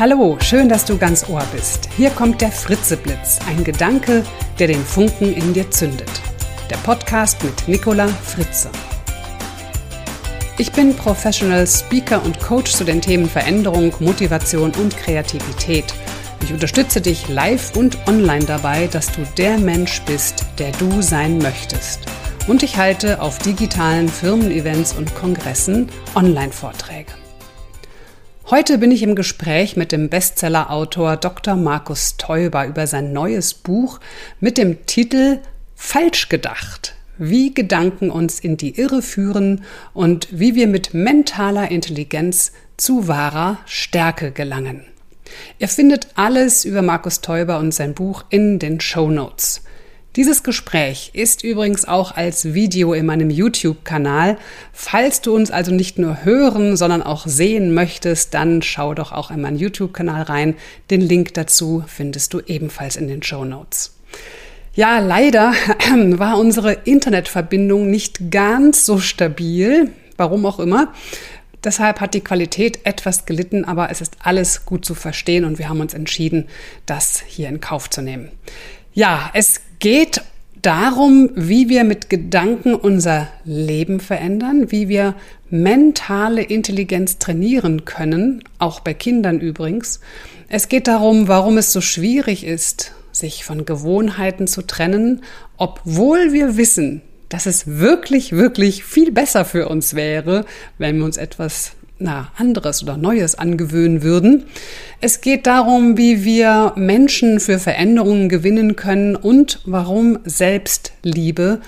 Hallo, schön, dass du ganz Ohr bist. Hier kommt der Fritzeblitz, ein Gedanke, der den Funken in dir zündet. Der Podcast mit Nicola Fritze. Ich bin Professional Speaker und Coach zu den Themen Veränderung, Motivation und Kreativität. Ich unterstütze dich live und online dabei, dass du der Mensch bist, der du sein möchtest. Und ich halte auf digitalen Firmen-Events und Kongressen Online-Vorträge. Heute bin ich im Gespräch mit dem Bestseller-Autor Dr. Markus Teuber über sein neues Buch mit dem Titel Falsch gedacht. Wie Gedanken uns in die Irre führen und wie wir mit mentaler Intelligenz zu wahrer Stärke gelangen. Ihr findet alles über Markus Teuber und sein Buch in den Show Notes. Dieses Gespräch ist übrigens auch als Video in meinem YouTube-Kanal. Falls du uns also nicht nur hören, sondern auch sehen möchtest, dann schau doch auch in meinen YouTube-Kanal rein. Den Link dazu findest du ebenfalls in den Show Notes. Ja, leider war unsere Internetverbindung nicht ganz so stabil, warum auch immer. Deshalb hat die Qualität etwas gelitten, aber es ist alles gut zu verstehen und wir haben uns entschieden, das hier in Kauf zu nehmen. Ja, es geht darum, wie wir mit Gedanken unser Leben verändern, wie wir mentale Intelligenz trainieren können, auch bei Kindern übrigens. Es geht darum, warum es so schwierig ist, sich von Gewohnheiten zu trennen, obwohl wir wissen, dass es wirklich, wirklich viel besser für uns wäre, wenn wir uns etwas na, anderes oder Neues angewöhnen würden. Es geht darum, wie wir Menschen für Veränderungen gewinnen können und warum Selbstliebe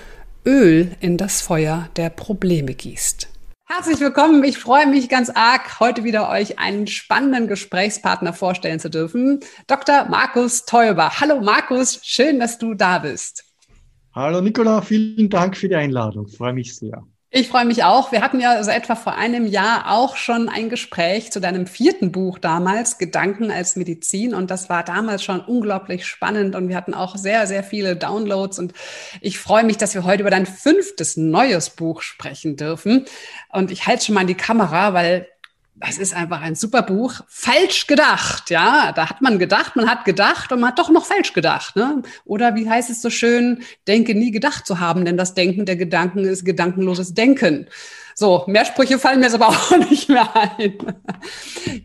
Öl in das Feuer der Probleme gießt. Herzlich willkommen. Ich freue mich ganz arg, heute wieder euch einen spannenden Gesprächspartner vorstellen zu dürfen. Dr. Markus Teuber. Hallo Markus, schön, dass du da bist. Hallo Nicola, vielen Dank für die Einladung. Ich freue mich sehr. Ich freue mich auch. Wir hatten ja so etwa vor einem Jahr auch schon ein Gespräch zu deinem vierten Buch damals, Gedanken als Medizin. Und das war damals schon unglaublich spannend. Und wir hatten auch sehr, sehr viele Downloads. Und ich freue mich, dass wir heute über dein fünftes neues Buch sprechen dürfen. Und ich halte schon mal in die Kamera, weil das ist einfach ein super Buch. Falsch gedacht, ja. Da hat man gedacht, man hat gedacht und man hat doch noch falsch gedacht. Ne? Oder wie heißt es so schön, denke nie gedacht zu haben, denn das Denken der Gedanken ist gedankenloses Denken. So, mehr Sprüche fallen mir jetzt aber auch nicht mehr ein.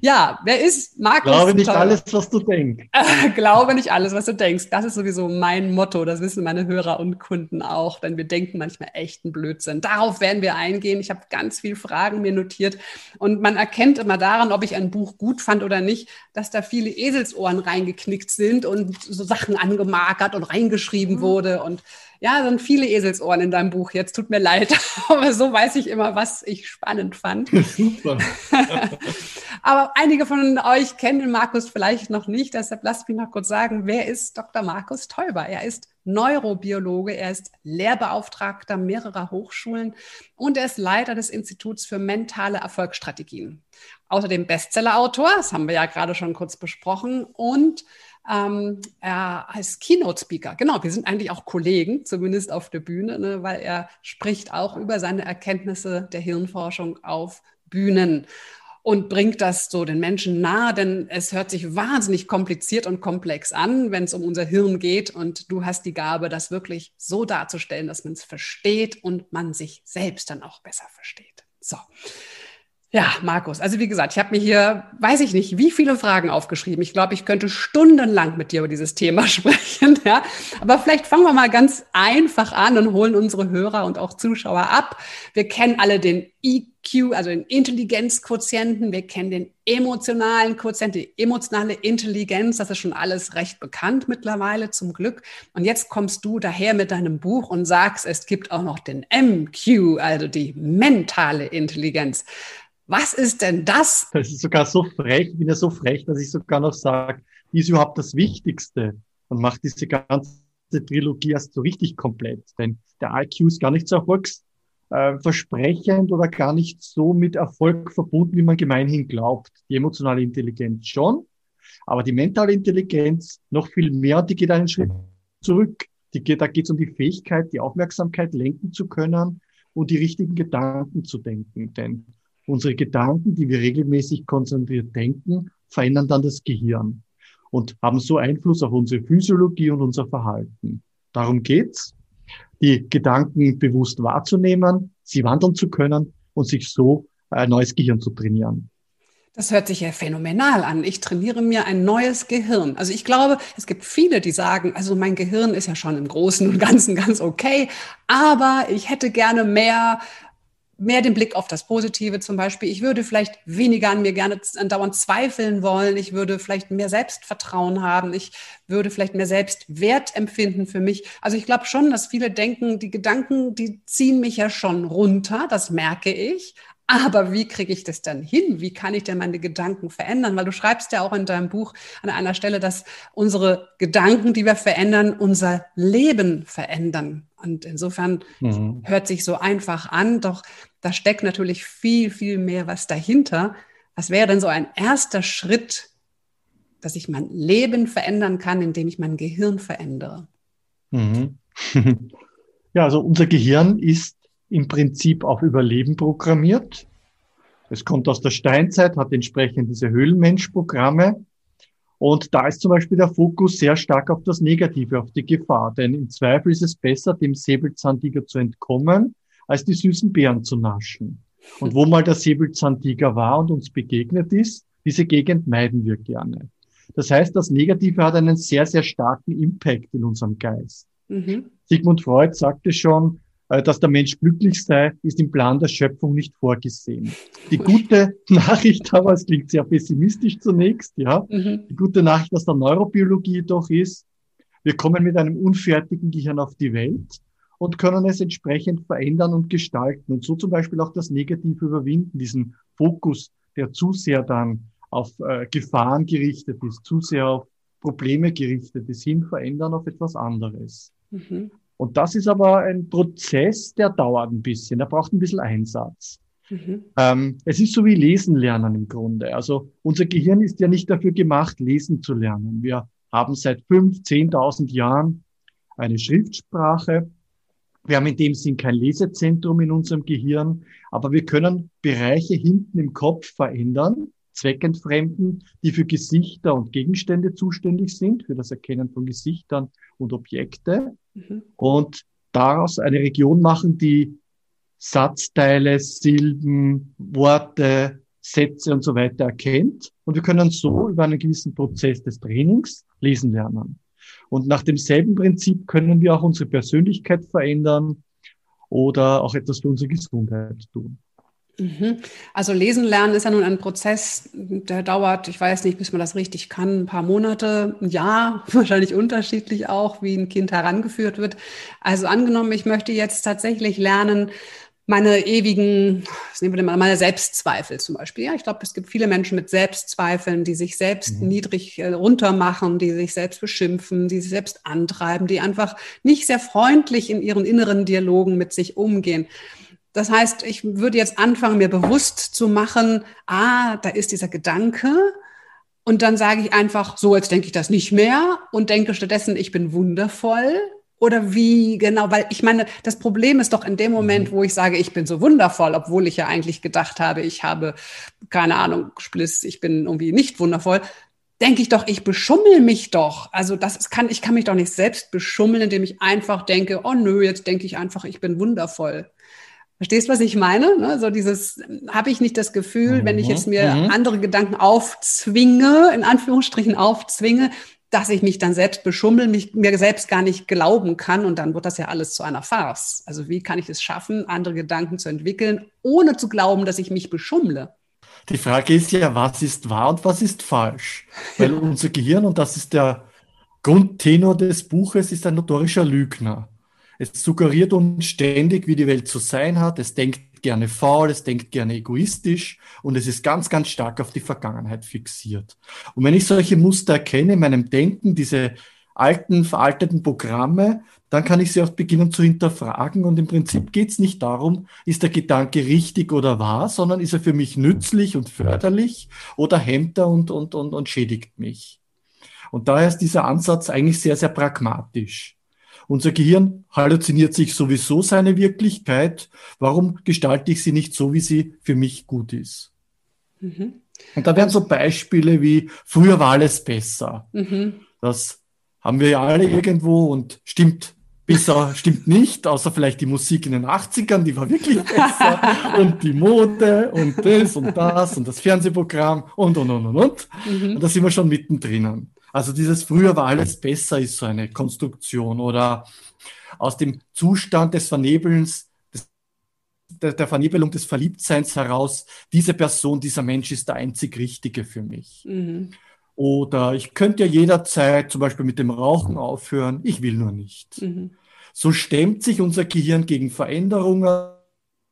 ja, wer ist Markus? Glaube nicht alles, was du denkst. Glaube nicht alles, was du denkst. Das ist sowieso mein Motto. Das wissen meine Hörer und Kunden auch, denn wir denken manchmal echten Blödsinn. Darauf werden wir eingehen. Ich habe ganz viele Fragen mir notiert und man erkennt immer daran, ob ich ein Buch gut fand oder nicht, dass da viele Eselsohren reingeknickt sind und so Sachen angemarkert und reingeschrieben mhm. wurde und ja, sind viele Eselsohren in deinem Buch. Jetzt tut mir leid, aber so weiß ich immer, was ich spannend fand. Super. aber einige von euch kennen Markus vielleicht noch nicht. Deshalb lasst mich noch kurz sagen, wer ist Dr. Markus Teuber? Er ist Neurobiologe, er ist Lehrbeauftragter mehrerer Hochschulen und er ist Leiter des Instituts für mentale Erfolgsstrategien. Außerdem Bestsellerautor, das haben wir ja gerade schon kurz besprochen, und ähm, er heißt Keynote-Speaker. Genau, wir sind eigentlich auch Kollegen, zumindest auf der Bühne, ne, weil er spricht auch über seine Erkenntnisse der Hirnforschung auf Bühnen und bringt das so den Menschen nahe, denn es hört sich wahnsinnig kompliziert und komplex an, wenn es um unser Hirn geht. Und du hast die Gabe, das wirklich so darzustellen, dass man es versteht und man sich selbst dann auch besser versteht. So. Ja, Markus, also wie gesagt, ich habe mir hier, weiß ich nicht, wie viele Fragen aufgeschrieben. Ich glaube, ich könnte stundenlang mit dir über dieses Thema sprechen. Ja? Aber vielleicht fangen wir mal ganz einfach an und holen unsere Hörer und auch Zuschauer ab. Wir kennen alle den EQ, also den Intelligenzquotienten. Wir kennen den emotionalen Quotienten, die emotionale Intelligenz. Das ist schon alles recht bekannt mittlerweile, zum Glück. Und jetzt kommst du daher mit deinem Buch und sagst, es gibt auch noch den MQ, also die mentale Intelligenz. Was ist denn das? Das ist sogar so frech, ich bin ja so frech, dass ich sogar noch sage, die ist überhaupt das Wichtigste und macht diese ganze Trilogie erst so richtig komplett. Denn der IQ ist gar nicht so erfolgsversprechend oder gar nicht so mit Erfolg verbunden, wie man gemeinhin glaubt. Die emotionale Intelligenz schon, aber die mentale Intelligenz noch viel mehr, die geht einen Schritt zurück. Die geht, da geht es um die Fähigkeit, die Aufmerksamkeit lenken zu können und die richtigen Gedanken zu denken. Denn unsere Gedanken, die wir regelmäßig konzentriert denken, verändern dann das Gehirn und haben so Einfluss auf unsere Physiologie und unser Verhalten. Darum geht's, die Gedanken bewusst wahrzunehmen, sie wandeln zu können und sich so ein neues Gehirn zu trainieren. Das hört sich ja phänomenal an. Ich trainiere mir ein neues Gehirn. Also ich glaube, es gibt viele, die sagen, also mein Gehirn ist ja schon im Großen und Ganzen ganz okay, aber ich hätte gerne mehr mehr den Blick auf das Positive zum Beispiel. Ich würde vielleicht weniger an mir gerne andauernd zweifeln wollen. Ich würde vielleicht mehr Selbstvertrauen haben. Ich würde vielleicht mehr Selbstwert empfinden für mich. Also ich glaube schon, dass viele denken, die Gedanken, die ziehen mich ja schon runter. Das merke ich. Aber wie kriege ich das dann hin? Wie kann ich denn meine Gedanken verändern? Weil du schreibst ja auch in deinem Buch an einer Stelle, dass unsere Gedanken, die wir verändern, unser Leben verändern. Und insofern mhm. hört sich so einfach an, doch da steckt natürlich viel, viel mehr was dahinter. Was wäre denn so ein erster Schritt, dass ich mein Leben verändern kann, indem ich mein Gehirn verändere? Mhm. Ja, also unser Gehirn ist im Prinzip auf Überleben programmiert. Es kommt aus der Steinzeit, hat entsprechend diese Höhlenmensch-Programme. Und da ist zum Beispiel der Fokus sehr stark auf das Negative, auf die Gefahr. Denn im Zweifel ist es besser, dem Säbelzahntiger zu entkommen, als die süßen Beeren zu naschen. Und wo mal der Säbelzahntiger war und uns begegnet ist, diese Gegend meiden wir gerne. Das heißt, das Negative hat einen sehr, sehr starken Impact in unserem Geist. Mhm. Sigmund Freud sagte schon, dass der Mensch glücklich sei, ist im Plan der Schöpfung nicht vorgesehen. Die gute Nachricht aber, es klingt sehr pessimistisch zunächst, ja. Mhm. Die gute Nachricht aus der Neurobiologie doch ist, wir kommen mit einem unfertigen Gehirn auf die Welt und können es entsprechend verändern und gestalten und so zum Beispiel auch das Negative überwinden, diesen Fokus, der zu sehr dann auf äh, Gefahren gerichtet ist, zu sehr auf Probleme gerichtet ist, hin verändern auf etwas anderes. Mhm. Und das ist aber ein Prozess, der dauert ein bisschen, der braucht ein bisschen Einsatz. Mhm. Ähm, es ist so wie Lesen lernen im Grunde. Also unser Gehirn ist ja nicht dafür gemacht, lesen zu lernen. Wir haben seit fünf, zehntausend Jahren eine Schriftsprache. Wir haben in dem Sinn kein Lesezentrum in unserem Gehirn, aber wir können Bereiche hinten im Kopf verändern, zweckentfremden, die für Gesichter und Gegenstände zuständig sind, für das Erkennen von Gesichtern und Objekte. Mhm. Und daraus eine Region machen, die Satzteile, Silben, Worte, Sätze und so weiter erkennt. Und wir können so über einen gewissen Prozess des Trainings lesen lernen. Und nach demselben Prinzip können wir auch unsere Persönlichkeit verändern oder auch etwas für unsere Gesundheit tun. Mhm. Also lesen lernen ist ja nun ein Prozess, der dauert, ich weiß nicht, bis man das richtig kann, ein paar Monate, ein Jahr, wahrscheinlich unterschiedlich auch, wie ein Kind herangeführt wird. Also angenommen, ich möchte jetzt tatsächlich lernen, meine ewigen, was nehmen wir denn mal, meine Selbstzweifel zum Beispiel. Ja, ich glaube, es gibt viele Menschen mit Selbstzweifeln, die sich selbst mhm. niedrig äh, runtermachen, die sich selbst beschimpfen, die sich selbst antreiben, die einfach nicht sehr freundlich in ihren inneren Dialogen mit sich umgehen. Das heißt, ich würde jetzt anfangen, mir bewusst zu machen, ah, da ist dieser Gedanke. Und dann sage ich einfach, so, jetzt denke ich das nicht mehr und denke stattdessen, ich bin wundervoll. Oder wie genau? Weil ich meine, das Problem ist doch in dem Moment, mhm. wo ich sage, ich bin so wundervoll, obwohl ich ja eigentlich gedacht habe, ich habe, keine Ahnung, Spliss, ich bin irgendwie nicht wundervoll, denke ich doch, ich beschummel mich doch. Also das kann, ich kann mich doch nicht selbst beschummeln, indem ich einfach denke, oh nö, jetzt denke ich einfach, ich bin wundervoll. Verstehst, was ich meine? Ne? So dieses, habe ich nicht das Gefühl, mhm. wenn ich jetzt mir mhm. andere Gedanken aufzwinge, in Anführungsstrichen aufzwinge, dass ich mich dann selbst beschummel, mich mir selbst gar nicht glauben kann und dann wird das ja alles zu einer Farce. Also wie kann ich es schaffen, andere Gedanken zu entwickeln, ohne zu glauben, dass ich mich beschummle? Die Frage ist ja, was ist wahr und was ist falsch? Weil unser Gehirn, und das ist der Grundtenor des Buches, ist ein notorischer Lügner. Es suggeriert uns ständig, wie die Welt zu sein hat. Es denkt gerne faul, es denkt gerne egoistisch und es ist ganz, ganz stark auf die Vergangenheit fixiert. Und wenn ich solche Muster erkenne in meinem Denken, diese alten, veralteten Programme, dann kann ich sie auch beginnen zu hinterfragen. Und im Prinzip geht es nicht darum, ist der Gedanke richtig oder wahr, sondern ist er für mich nützlich und förderlich oder hemmt er und, und, und, und schädigt mich. Und daher ist dieser Ansatz eigentlich sehr, sehr pragmatisch. Unser Gehirn halluziniert sich sowieso seine Wirklichkeit. Warum gestalte ich sie nicht so, wie sie für mich gut ist? Mhm. Und da wären so Beispiele wie, früher war alles besser. Mhm. Das haben wir ja alle irgendwo und stimmt besser, stimmt nicht, außer vielleicht die Musik in den 80ern, die war wirklich besser und die Mode und das und das und das Fernsehprogramm und und und und und. Mhm. Und da sind wir schon mittendrin. Also dieses früher war alles besser ist so eine Konstruktion oder aus dem Zustand des Vernebelns, des, der, Vernebelung des Verliebtseins heraus, diese Person, dieser Mensch ist der einzig Richtige für mich. Mhm. Oder ich könnte ja jederzeit zum Beispiel mit dem Rauchen aufhören, ich will nur nicht. Mhm. So stemmt sich unser Gehirn gegen Veränderungen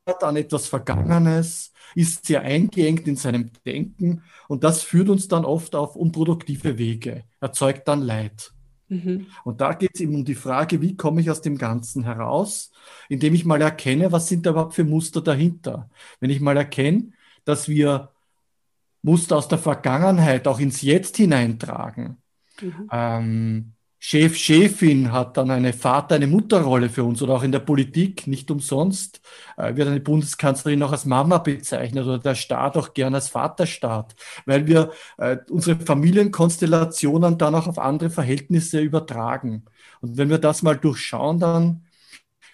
an etwas Vergangenes, ist sehr eingeengt in seinem Denken und das führt uns dann oft auf unproduktive Wege, erzeugt dann Leid. Mhm. Und da geht es eben um die Frage, wie komme ich aus dem Ganzen heraus, indem ich mal erkenne, was sind da überhaupt für Muster dahinter. Wenn ich mal erkenne, dass wir Muster aus der Vergangenheit auch ins Jetzt hineintragen. Mhm. Ähm, Chef, Chefin hat dann eine Vater-, eine Mutterrolle für uns oder auch in der Politik, nicht umsonst, äh, wird eine Bundeskanzlerin auch als Mama bezeichnet oder der Staat auch gern als Vaterstaat, weil wir äh, unsere Familienkonstellationen dann auch auf andere Verhältnisse übertragen. Und wenn wir das mal durchschauen, dann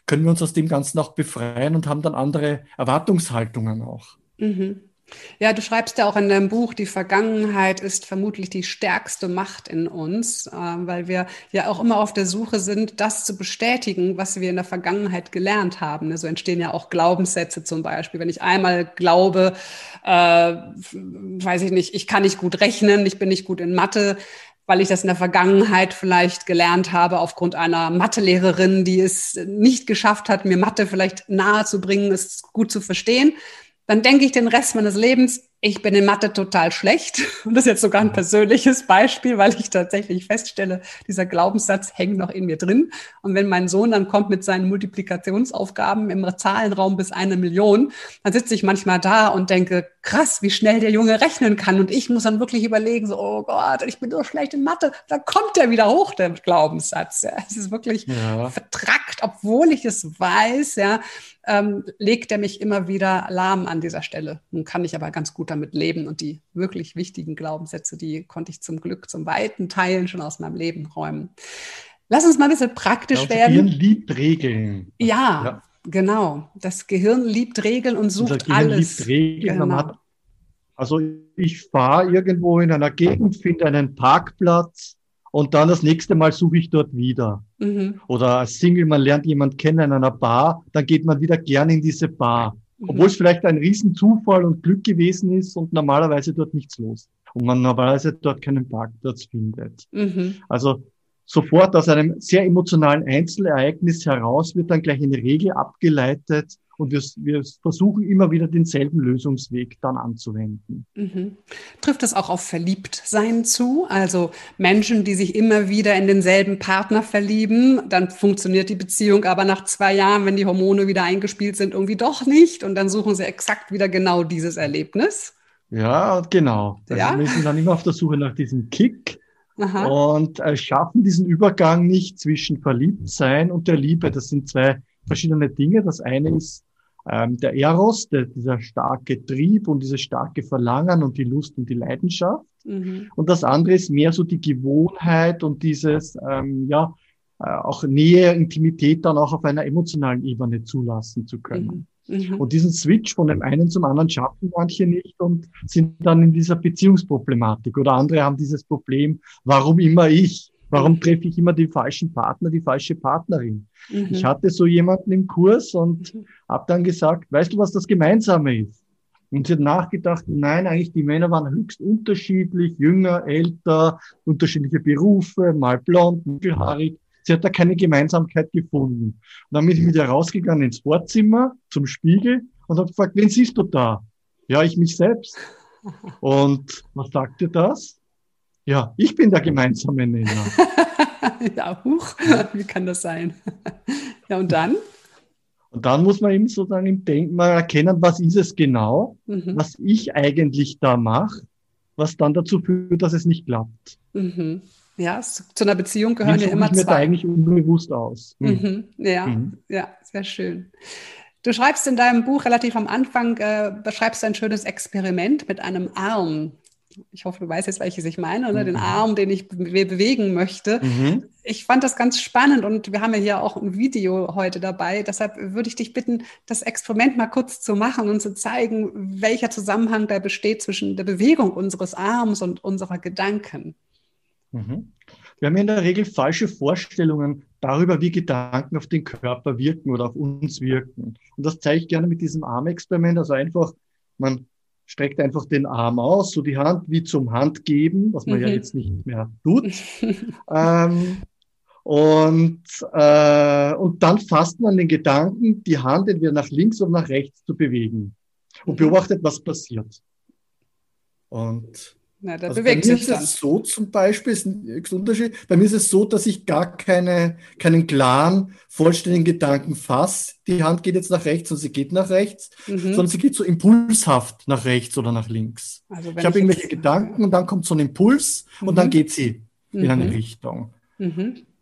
können wir uns aus dem Ganzen auch befreien und haben dann andere Erwartungshaltungen auch. Mhm. Ja, du schreibst ja auch in deinem Buch, die Vergangenheit ist vermutlich die stärkste Macht in uns, äh, weil wir ja auch immer auf der Suche sind, das zu bestätigen, was wir in der Vergangenheit gelernt haben. Ne, so entstehen ja auch Glaubenssätze zum Beispiel. Wenn ich einmal glaube, äh, weiß ich nicht, ich kann nicht gut rechnen, ich bin nicht gut in Mathe, weil ich das in der Vergangenheit vielleicht gelernt habe aufgrund einer Mathelehrerin, die es nicht geschafft hat, mir Mathe vielleicht nahe zu bringen, es gut zu verstehen dann denke ich den Rest meines Lebens, ich bin in Mathe total schlecht. Und das ist jetzt sogar ein persönliches Beispiel, weil ich tatsächlich feststelle, dieser Glaubenssatz hängt noch in mir drin. Und wenn mein Sohn dann kommt mit seinen Multiplikationsaufgaben im Zahlenraum bis eine Million, dann sitze ich manchmal da und denke, krass, wie schnell der Junge rechnen kann. Und ich muss dann wirklich überlegen, so, oh Gott, ich bin so schlecht in Mathe. Da kommt der wieder hoch, der Glaubenssatz. Ja, es ist wirklich ja. vertrackt, obwohl ich es weiß, ja ähm, legt er mich immer wieder lahm an dieser Stelle. Nun kann ich aber ganz gut damit leben und die wirklich wichtigen Glaubenssätze, die konnte ich zum Glück zum weiten Teilen schon aus meinem Leben räumen. Lass uns mal ein bisschen praktisch ja, werden. Das Gehirn liebt Regeln. Ja, ja, genau. Das Gehirn liebt Regeln und sucht Unser Gehirn alles. Liebt Regeln. Genau. Hat, also ich fahre irgendwo in einer Gegend, finde einen Parkplatz, und dann das nächste Mal suche ich dort wieder. Mhm. Oder als Single, man lernt jemand kennen in einer Bar, dann geht man wieder gerne in diese Bar. Mhm. Obwohl es vielleicht ein Riesenzufall und Glück gewesen ist und normalerweise dort nichts los. Und man normalerweise dort keinen Parkplatz findet. Mhm. Also sofort aus einem sehr emotionalen Einzelereignis heraus wird dann gleich eine Regel abgeleitet, und wir, wir versuchen immer wieder denselben Lösungsweg dann anzuwenden. Mhm. Trifft es auch auf Verliebtsein zu? Also Menschen, die sich immer wieder in denselben Partner verlieben, dann funktioniert die Beziehung aber nach zwei Jahren, wenn die Hormone wieder eingespielt sind, irgendwie doch nicht. Und dann suchen sie exakt wieder genau dieses Erlebnis. Ja, genau. Also ja? Wir sind dann immer auf der Suche nach diesem Kick. Aha. und äh, schaffen diesen Übergang nicht zwischen Verliebtsein und der Liebe. Das sind zwei verschiedene Dinge. Das eine ist ähm, der Eros, der, dieser starke Trieb und dieses starke Verlangen und die Lust und die Leidenschaft. Mhm. Und das andere ist mehr so die Gewohnheit und dieses, ähm, ja, äh, auch Nähe, Intimität dann auch auf einer emotionalen Ebene zulassen zu können. Mhm. Mhm. Und diesen Switch von dem einen zum anderen schaffen manche nicht und sind dann in dieser Beziehungsproblematik. Oder andere haben dieses Problem, warum immer ich? Warum treffe ich immer den falschen Partner, die falsche Partnerin? Mhm. Ich hatte so jemanden im Kurs und mhm. habe dann gesagt, weißt du, was das Gemeinsame ist? Und sie hat nachgedacht, nein, eigentlich die Männer waren höchst unterschiedlich, jünger, älter, unterschiedliche Berufe, mal blond, dunkelhaarig. Sie hat da keine Gemeinsamkeit gefunden. Und dann bin ich mit ihr rausgegangen ins Vorzimmer zum Spiegel und habe gefragt, wen siehst du da? Ja, ich mich selbst. Und was sagte das? Ja, ich bin der gemeinsame Nenner. ja, huch, wie kann das sein? ja, und dann? Und dann muss man eben sozusagen im Denken mal erkennen, was ist es genau, mhm. was ich eigentlich da mache, was dann dazu führt, dass es nicht klappt. Mhm. Ja, zu einer Beziehung gehören ja immer zwei. da eigentlich unbewusst aus. Mhm. mhm. Ja, mhm. ja, sehr schön. Du schreibst in deinem Buch relativ am Anfang, äh, beschreibst ein schönes Experiment mit einem Arm. Ich hoffe, du weißt jetzt, welches ich meine, oder? Mhm. den Arm, den ich be bewegen möchte. Mhm. Ich fand das ganz spannend und wir haben ja hier auch ein Video heute dabei. Deshalb würde ich dich bitten, das Experiment mal kurz zu machen und zu zeigen, welcher Zusammenhang da besteht zwischen der Bewegung unseres Arms und unserer Gedanken. Mhm. Wir haben in der Regel falsche Vorstellungen darüber, wie Gedanken auf den Körper wirken oder auf uns wirken. Und das zeige ich gerne mit diesem Armexperiment. Also einfach, man streckt einfach den Arm aus, so die Hand wie zum Handgeben, was man mhm. ja jetzt nicht mehr tut. ähm, und, äh, und dann fasst man den Gedanken, die Hand entweder nach links oder nach rechts zu bewegen und mhm. beobachtet, was passiert. Und na, da also bewegt bei mir sich ist es so zum Beispiel, ist ein Unterschied. Bei mir ist es so, dass ich gar keine, keinen klaren, vollständigen Gedanken fasse. Die Hand geht jetzt nach rechts und sie geht nach rechts, mhm. sondern sie geht so impulshaft nach rechts oder nach links. Also ich habe irgendwelche Gedanken und dann kommt so ein Impuls mhm. und dann mhm. geht sie in eine mhm. Richtung.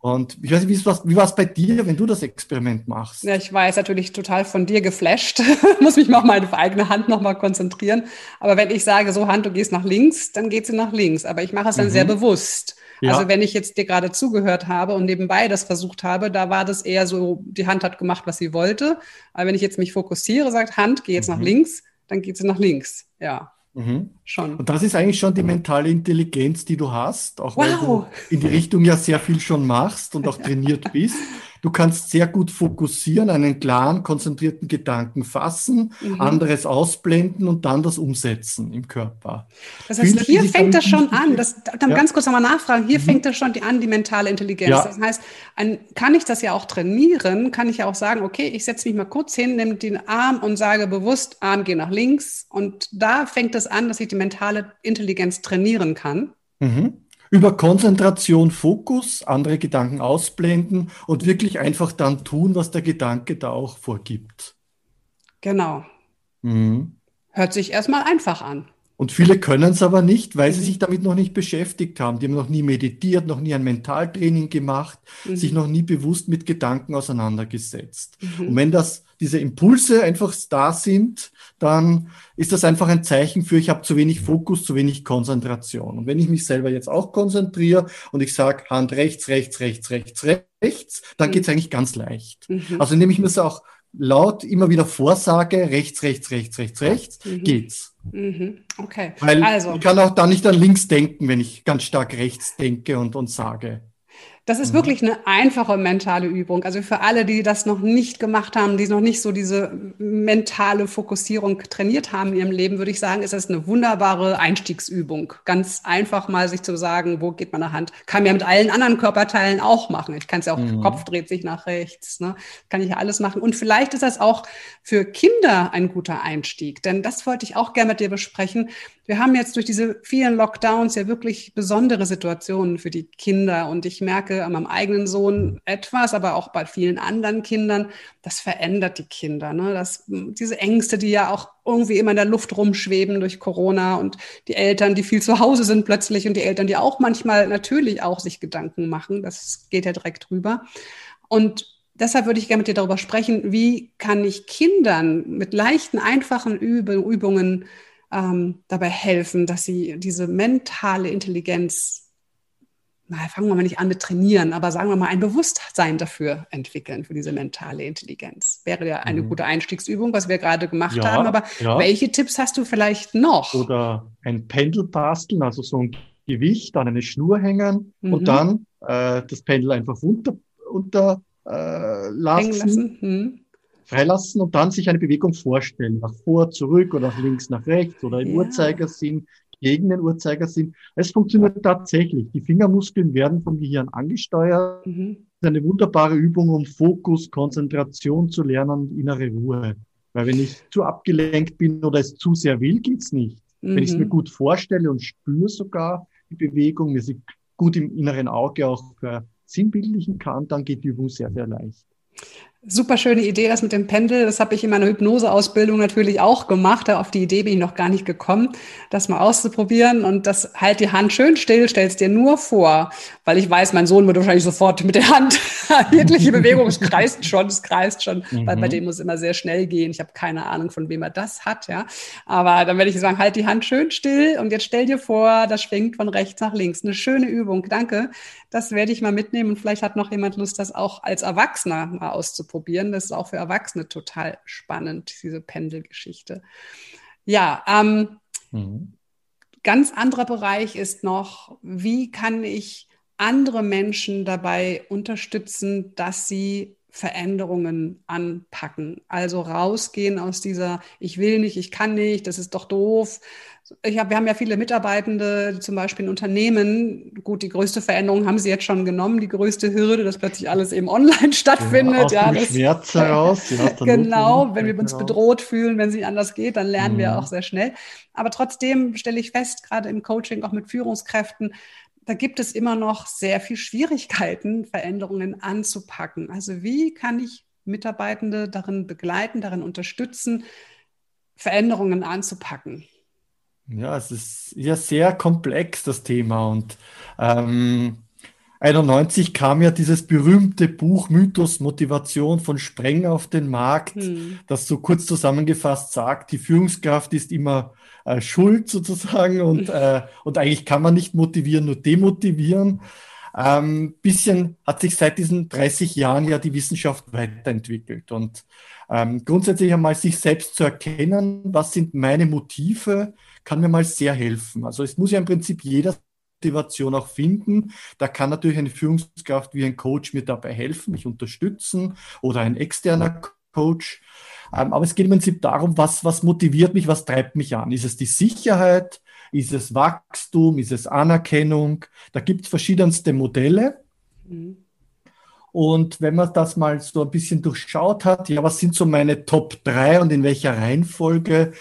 Und ich weiß nicht, wie war es bei dir, wenn du das Experiment machst? Ja, ich war jetzt natürlich total von dir geflasht. Muss mich mal auf meine eigene Hand nochmal konzentrieren. Aber wenn ich sage, so Hand, du gehst nach links, dann geht sie nach links. Aber ich mache es dann mhm. sehr bewusst. Ja. Also wenn ich jetzt dir gerade zugehört habe und nebenbei das versucht habe, da war das eher so, die Hand hat gemacht, was sie wollte. Aber wenn ich jetzt mich fokussiere, sagt Hand, geh jetzt mhm. nach links, dann geht sie nach links. Ja. Mhm. Schon. Und das ist eigentlich schon die mentale Intelligenz, die du hast, auch wow. weil du in die Richtung ja sehr viel schon machst und auch trainiert bist. Du kannst sehr gut fokussieren, einen klaren, konzentrierten Gedanken fassen, mhm. anderes ausblenden und dann das umsetzen im Körper. Das heißt, Viele, hier fängt das schon an. Das, dann ja. ganz kurz nochmal nachfragen. Hier mhm. fängt das schon an, die mentale Intelligenz. Ja. Das heißt, ein, kann ich das ja auch trainieren? Kann ich ja auch sagen, okay, ich setze mich mal kurz hin, nehme den Arm und sage bewusst, Arm geht nach links. Und da fängt es an, dass ich die mentale Intelligenz trainieren kann. Mhm über Konzentration, Fokus, andere Gedanken ausblenden und wirklich einfach dann tun, was der Gedanke da auch vorgibt. Genau. Mhm. Hört sich erstmal einfach an. Und viele können es aber nicht, weil sie mhm. sich damit noch nicht beschäftigt haben. Die haben noch nie meditiert, noch nie ein Mentaltraining gemacht, mhm. sich noch nie bewusst mit Gedanken auseinandergesetzt. Mhm. Und wenn das, diese Impulse einfach da sind, dann ist das einfach ein Zeichen für, ich habe zu wenig Fokus, zu wenig Konzentration. Und wenn ich mich selber jetzt auch konzentriere und ich sage Hand rechts, rechts, rechts, rechts, rechts, dann mhm. geht es eigentlich ganz leicht. Mhm. Also indem ich mir das auch laut immer wieder vorsage, rechts, rechts, rechts, rechts, rechts, mhm. geht's. Mhm. Okay. Weil also. ich kann auch da nicht an links denken, wenn ich ganz stark rechts denke und, und sage. Das ist mhm. wirklich eine einfache mentale Übung. Also für alle, die das noch nicht gemacht haben, die noch nicht so diese mentale Fokussierung trainiert haben in ihrem Leben, würde ich sagen, ist das eine wunderbare Einstiegsübung. Ganz einfach mal sich zu sagen, wo geht meine Hand? Kann man ja mit allen anderen Körperteilen auch machen. Ich kann es ja auch, mhm. Kopf dreht sich nach rechts, ne? kann ich ja alles machen. Und vielleicht ist das auch für Kinder ein guter Einstieg, denn das wollte ich auch gerne mit dir besprechen. Wir haben jetzt durch diese vielen Lockdowns ja wirklich besondere Situationen für die Kinder und ich merke an meinem eigenen Sohn etwas, aber auch bei vielen anderen Kindern, das verändert die Kinder. Ne? Das, diese Ängste, die ja auch irgendwie immer in der Luft rumschweben durch Corona und die Eltern, die viel zu Hause sind plötzlich und die Eltern, die auch manchmal natürlich auch sich Gedanken machen, das geht ja direkt rüber. Und deshalb würde ich gerne mit dir darüber sprechen, wie kann ich Kindern mit leichten, einfachen Übungen ähm, dabei helfen, dass sie diese mentale Intelligenz, na, fangen wir mal nicht an mit trainieren, aber sagen wir mal ein Bewusstsein dafür entwickeln, für diese mentale Intelligenz. Wäre ja eine mhm. gute Einstiegsübung, was wir gerade gemacht ja, haben. Aber ja. welche Tipps hast du vielleicht noch? Oder ein Pendel basteln, also so ein Gewicht an eine Schnur hängen mhm. und dann äh, das Pendel einfach unter, unter äh, lassen. Mhm freilassen und dann sich eine Bewegung vorstellen. Nach vor, zurück oder nach links, nach rechts oder im ja. Uhrzeigersinn, gegen den Uhrzeigersinn. Es funktioniert tatsächlich. Die Fingermuskeln werden vom Gehirn angesteuert. Mhm. Das ist eine wunderbare Übung, um Fokus, Konzentration zu lernen und innere Ruhe. Weil wenn ich zu abgelenkt bin oder es zu sehr will, geht's nicht. Mhm. Wenn ich es mir gut vorstelle und spüre sogar die Bewegung, mir sie gut im inneren Auge auch sinnbildlichen kann, dann geht die Übung sehr, sehr leicht. Super schöne Idee, das mit dem Pendel. Das habe ich in meiner Hypnoseausbildung natürlich auch gemacht. Auf die Idee bin ich noch gar nicht gekommen, das mal auszuprobieren. Und das halt die Hand schön still, stellst dir nur vor, weil ich weiß, mein Sohn wird wahrscheinlich sofort mit der Hand jegliche Bewegung, es kreist schon, es kreist schon, mhm. weil bei mhm. dem muss es immer sehr schnell gehen. Ich habe keine Ahnung, von wem er das hat, ja. Aber dann werde ich sagen, halt die Hand schön still und jetzt stell dir vor, das schwingt von rechts nach links. Eine schöne Übung, danke. Das werde ich mal mitnehmen und vielleicht hat noch jemand Lust, das auch als Erwachsener mal auszuprobieren. Das ist auch für Erwachsene total spannend, diese Pendelgeschichte. Ja, ähm, mhm. ganz anderer Bereich ist noch, wie kann ich andere Menschen dabei unterstützen, dass sie Veränderungen anpacken. Also rausgehen aus dieser, ich will nicht, ich kann nicht, das ist doch doof, ich hab, wir haben ja viele Mitarbeitende, zum Beispiel in Unternehmen. Gut, die größte Veränderung haben sie jetzt schon genommen, die größte Hürde, dass plötzlich alles eben online stattfindet. Ja, aus ja, Schmerz heraus. genau, wenn wir uns bedroht fühlen, wenn es nicht anders geht, dann lernen mhm. wir auch sehr schnell. Aber trotzdem stelle ich fest, gerade im Coaching, auch mit Führungskräften, da gibt es immer noch sehr viel Schwierigkeiten, Veränderungen anzupacken. Also wie kann ich Mitarbeitende darin begleiten, darin unterstützen, Veränderungen anzupacken? Ja, es ist ja sehr komplex, das Thema. Und ähm, 91 kam ja dieses berühmte Buch Mythos Motivation von Spreng auf den Markt, hm. das so kurz zusammengefasst sagt, die Führungskraft ist immer äh, schuld sozusagen und, äh, und eigentlich kann man nicht motivieren, nur demotivieren. Ähm, bisschen hat sich seit diesen 30 Jahren ja die Wissenschaft weiterentwickelt und ähm, grundsätzlich einmal sich selbst zu erkennen, was sind meine Motive, kann mir mal sehr helfen. Also es muss ja im Prinzip jeder Motivation auch finden. Da kann natürlich eine Führungskraft wie ein Coach mir dabei helfen, mich unterstützen oder ein externer Coach. Ähm, aber es geht im Prinzip darum, was, was motiviert mich, was treibt mich an. Ist es die Sicherheit? Ist es Wachstum? Ist es Anerkennung? Da gibt es verschiedenste Modelle. Mhm. Und wenn man das mal so ein bisschen durchschaut hat, ja, was sind so meine Top 3 und in welcher Reihenfolge,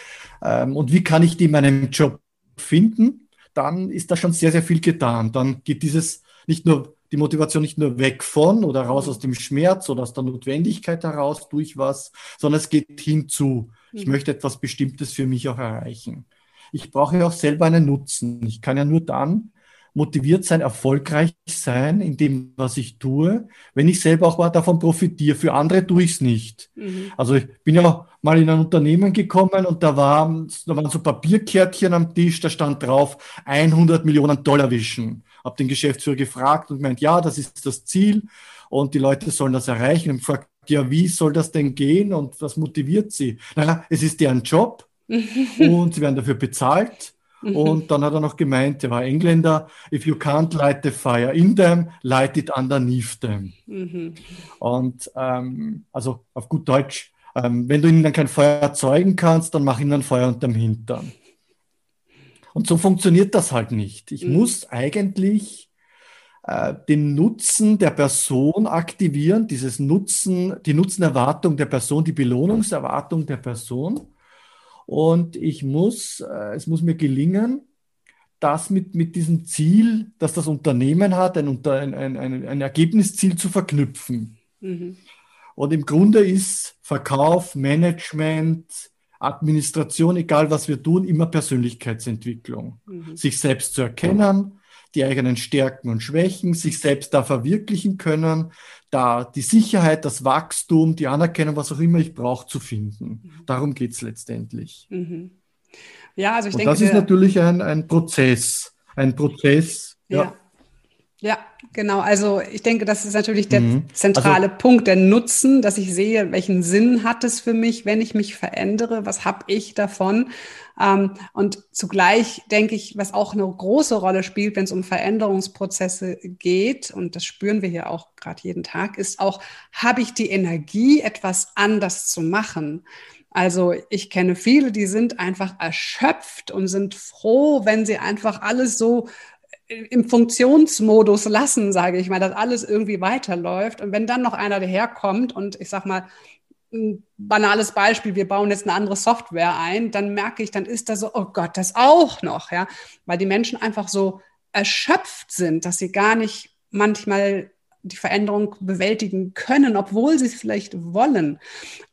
ähm, und wie kann ich die in meinem Job finden, dann ist da schon sehr, sehr viel getan. Dann geht dieses nicht nur die Motivation nicht nur weg von oder raus aus dem Schmerz oder aus der Notwendigkeit heraus durch was, sondern es geht hinzu. Ich mhm. möchte etwas Bestimmtes für mich auch erreichen. Ich brauche ja auch selber einen Nutzen. Ich kann ja nur dann motiviert sein, erfolgreich sein in dem, was ich tue, wenn ich selber auch mal davon profitiere. Für andere tue ich es nicht. Mhm. Also ich bin ja mal in ein Unternehmen gekommen und da, war, da waren so Papierkärtchen am Tisch, da stand drauf 100 Millionen Dollar wischen. Hab den Geschäftsführer gefragt und meint, ja, das ist das Ziel und die Leute sollen das erreichen. Und gefragt, ja, wie soll das denn gehen und was motiviert sie? Naja, es ist deren Job und sie werden dafür bezahlt Mhm. Und dann hat er noch gemeint, er war Engländer, if you can't light the fire in them, light it underneath them. Mhm. Und ähm, also auf gut Deutsch, ähm, wenn du ihnen dann kein Feuer erzeugen kannst, dann mach ihnen ein Feuer unterm Hintern. Und so funktioniert das halt nicht. Ich mhm. muss eigentlich äh, den Nutzen der Person aktivieren, dieses Nutzen, die Nutzenerwartung der Person, die Belohnungserwartung der Person. Und ich muss, äh, es muss mir gelingen, das mit, mit diesem Ziel, das das Unternehmen hat, ein, ein, ein, ein Ergebnisziel zu verknüpfen. Mhm. Und im Grunde ist Verkauf, Management, Administration, egal was wir tun, immer Persönlichkeitsentwicklung. Mhm. Sich selbst zu erkennen, die eigenen Stärken und Schwächen, sich selbst da verwirklichen können, da die Sicherheit, das Wachstum, die Anerkennung, was auch immer ich brauche, zu finden. Mhm. Darum geht es letztendlich. Mhm. Ja, also ich und denke. Das ist natürlich ein, ein Prozess. Ein Prozess. ja. ja. Ja, genau. Also ich denke, das ist natürlich der mhm. zentrale also, Punkt, der Nutzen, dass ich sehe, welchen Sinn hat es für mich, wenn ich mich verändere, was habe ich davon. Ähm, und zugleich denke ich, was auch eine große Rolle spielt, wenn es um Veränderungsprozesse geht, und das spüren wir hier auch gerade jeden Tag, ist auch, habe ich die Energie, etwas anders zu machen? Also ich kenne viele, die sind einfach erschöpft und sind froh, wenn sie einfach alles so im Funktionsmodus lassen, sage ich mal, dass alles irgendwie weiterläuft. Und wenn dann noch einer daherkommt und ich sag mal, ein banales Beispiel, wir bauen jetzt eine andere Software ein, dann merke ich, dann ist da so, oh Gott, das auch noch, ja, weil die Menschen einfach so erschöpft sind, dass sie gar nicht manchmal die Veränderung bewältigen können, obwohl sie es vielleicht wollen.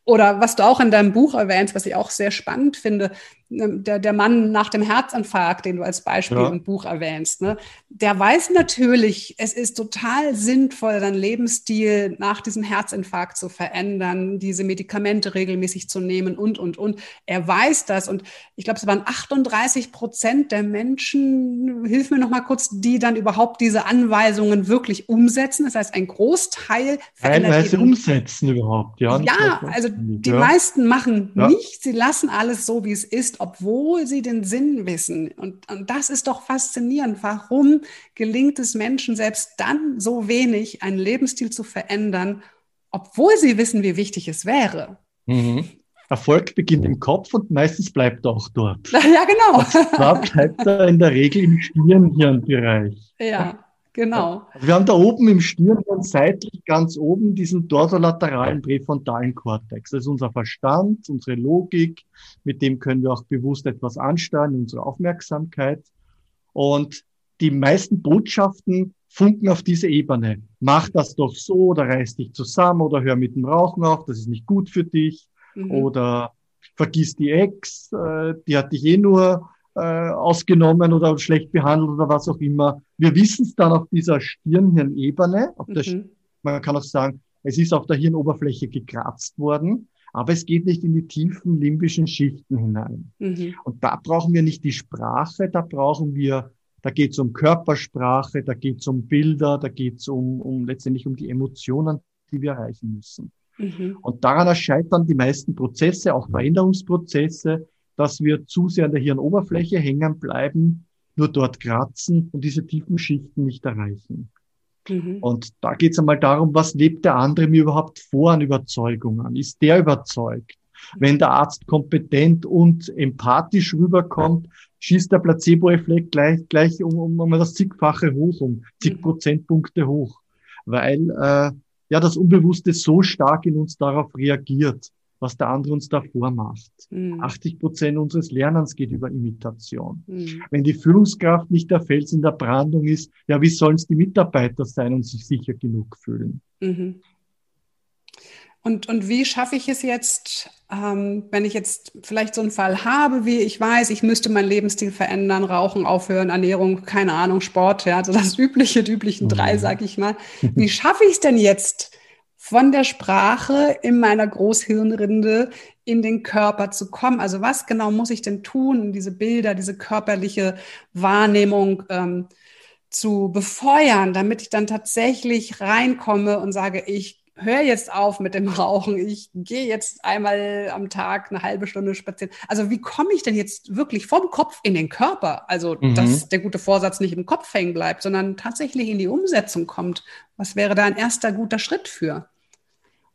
Oder was du auch in deinem Buch erwähnst, was ich auch sehr spannend finde, ne, der, der Mann nach dem Herzinfarkt, den du als Beispiel ja. im Buch erwähnst, ne, der weiß natürlich, es ist total sinnvoll, seinen Lebensstil nach diesem Herzinfarkt zu verändern, diese Medikamente regelmäßig zu nehmen und, und, und. Er weiß das. Und ich glaube, es waren 38 Prozent der Menschen, hilf mir noch mal kurz, die dann überhaupt diese Anweisungen wirklich umsetzen. Das heißt, ein Großteil verändert Teilweise umsetzen überhaupt, ja. Ja, also die ja. meisten machen ja. nichts, sie lassen alles so, wie es ist, obwohl sie den Sinn wissen. Und, und das ist doch faszinierend. Warum gelingt es Menschen selbst dann so wenig, einen Lebensstil zu verändern, obwohl sie wissen, wie wichtig es wäre? Mhm. Erfolg beginnt im Kopf und meistens bleibt er auch dort. Ja, genau. Und zwar bleibt er in der Regel im Stirnhirnbereich. Ja. Genau. Also wir haben da oben im Stirnhirn seitlich ganz oben diesen dorsolateralen präfrontalen Kortex. Das ist unser Verstand, unsere Logik. Mit dem können wir auch bewusst etwas ansteuern, unsere Aufmerksamkeit. Und die meisten Botschaften funken auf diese Ebene. Mach das doch so oder reiß dich zusammen oder hör mit dem Rauchen auf, das ist nicht gut für dich. Mhm. Oder vergiss die Ex, äh, die hat dich eh nur äh, ausgenommen oder schlecht behandelt oder was auch immer. Wir wissen es dann auf dieser Stirnhirnebene. Auf mhm. Man kann auch sagen, es ist auf der Hirnoberfläche gekratzt worden, aber es geht nicht in die tiefen limbischen Schichten hinein. Mhm. Und da brauchen wir nicht die Sprache, da brauchen wir, da geht es um Körpersprache, da geht es um Bilder, da geht es um, um letztendlich um die Emotionen, die wir erreichen müssen. Mhm. Und daran erscheitern die meisten Prozesse, auch Veränderungsprozesse, dass wir zu sehr an der Hirnoberfläche hängen bleiben, nur dort kratzen und diese tiefen Schichten nicht erreichen. Mhm. Und da geht es einmal darum, was lebt der andere mir überhaupt vor an Überzeugungen? Ist der überzeugt? Wenn der Arzt kompetent und empathisch rüberkommt, schießt der Placebo-Effekt gleich, gleich um, um, um das zigfache hoch, um zig mhm. Prozentpunkte hoch, weil äh, ja das Unbewusste so stark in uns darauf reagiert was der andere uns da vormacht. Mhm. 80 Prozent unseres Lernens geht über Imitation. Mhm. Wenn die Führungskraft nicht der Fels in der Brandung ist, ja, wie sollen es die Mitarbeiter sein und sich sicher genug fühlen? Mhm. Und, und wie schaffe ich es jetzt, ähm, wenn ich jetzt vielleicht so einen Fall habe, wie ich weiß, ich müsste meinen Lebensstil verändern, Rauchen aufhören, Ernährung, keine Ahnung, Sport, ja, also das übliche, die üblichen drei, mhm. sag ich mal. Wie schaffe ich es denn jetzt, von der Sprache in meiner Großhirnrinde in den Körper zu kommen. Also was genau muss ich denn tun, diese Bilder, diese körperliche Wahrnehmung ähm, zu befeuern, damit ich dann tatsächlich reinkomme und sage, ich höre jetzt auf mit dem Rauchen, ich gehe jetzt einmal am Tag eine halbe Stunde spazieren. Also wie komme ich denn jetzt wirklich vom Kopf in den Körper? Also mhm. dass der gute Vorsatz nicht im Kopf hängen bleibt, sondern tatsächlich in die Umsetzung kommt. Was wäre da ein erster guter Schritt für?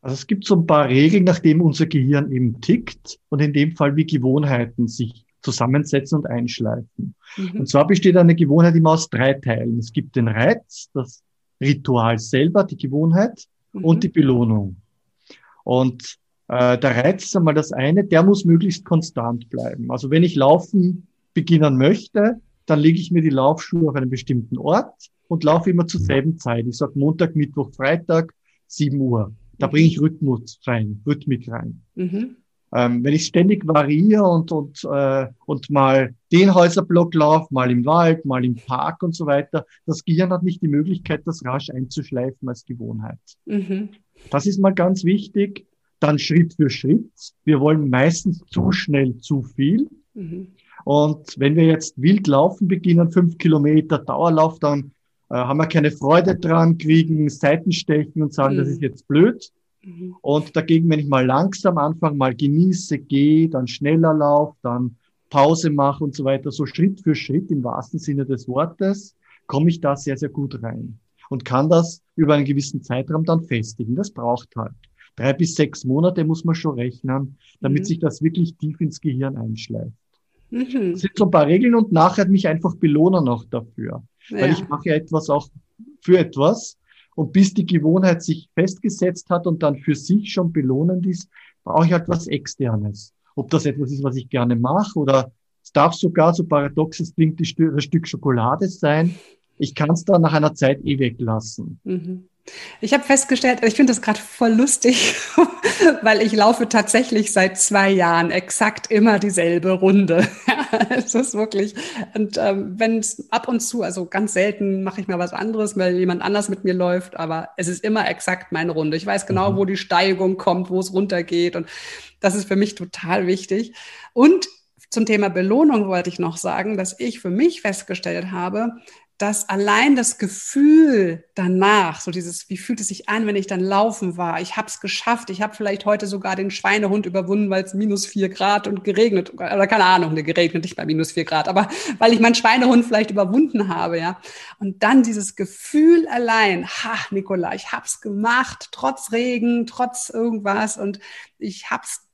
Also es gibt so ein paar Regeln, nachdem unser Gehirn eben tickt und in dem Fall wie Gewohnheiten sich zusammensetzen und einschleifen. Mhm. Und zwar besteht eine Gewohnheit immer aus drei Teilen. Es gibt den Reiz, das Ritual selber, die Gewohnheit mhm. und die Belohnung. Und äh, der Reiz ist einmal das eine, der muss möglichst konstant bleiben. Also wenn ich laufen beginnen möchte, dann lege ich mir die Laufschuhe auf einen bestimmten Ort und laufe immer zur selben Zeit. Ich sage Montag, Mittwoch, Freitag, 7 Uhr. Da bringe ich Rhythmus rein, Rhythmik rein. Mhm. Ähm, wenn ich ständig variiere und, und, äh, und mal den Häuserblock laufe, mal im Wald, mal im Park und so weiter, das Gehirn hat nicht die Möglichkeit, das rasch einzuschleifen als Gewohnheit. Mhm. Das ist mal ganz wichtig. Dann Schritt für Schritt. Wir wollen meistens zu schnell zu viel. Mhm. Und wenn wir jetzt wild laufen beginnen, fünf Kilometer Dauerlauf, dann haben wir keine Freude dran, kriegen Seitenstechen und sagen, mhm. das ist jetzt blöd. Mhm. Und dagegen, wenn ich mal langsam anfange, mal genieße, gehe, dann schneller lauf, dann Pause mache und so weiter, so Schritt für Schritt im wahrsten Sinne des Wortes, komme ich da sehr, sehr gut rein und kann das über einen gewissen Zeitraum dann festigen. Das braucht halt. Drei bis sechs Monate muss man schon rechnen, damit mhm. sich das wirklich tief ins Gehirn einschleift. Mhm. Sind so ein paar Regeln und nachher mich einfach belohnen auch dafür. Ja. Weil ich mache ja etwas auch für etwas. Und bis die Gewohnheit sich festgesetzt hat und dann für sich schon belohnend ist, brauche ich halt was Externes. Ob das etwas ist, was ich gerne mache oder es darf sogar, so paradox es klingt, das Stück Schokolade sein. Ich kann es dann nach einer Zeit eh weglassen. Mhm. Ich habe festgestellt, ich finde das gerade voll lustig, weil ich laufe tatsächlich seit zwei Jahren exakt immer dieselbe Runde. es ist wirklich, und ähm, wenn es ab und zu, also ganz selten mache ich mal was anderes, weil jemand anders mit mir läuft, aber es ist immer exakt meine Runde. Ich weiß genau, mhm. wo die Steigung kommt, wo es runtergeht und das ist für mich total wichtig. Und zum Thema Belohnung wollte ich noch sagen, dass ich für mich festgestellt habe, dass allein das Gefühl danach, so dieses, wie fühlt es sich an, wenn ich dann laufen war, ich habe es geschafft, ich habe vielleicht heute sogar den Schweinehund überwunden, weil es minus vier Grad und geregnet, oder keine Ahnung, ne, geregnet nicht bei minus vier Grad, aber weil ich meinen Schweinehund vielleicht überwunden habe, ja. Und dann dieses Gefühl allein, ha, Nicola, ich habe es gemacht, trotz Regen, trotz irgendwas und ich habe es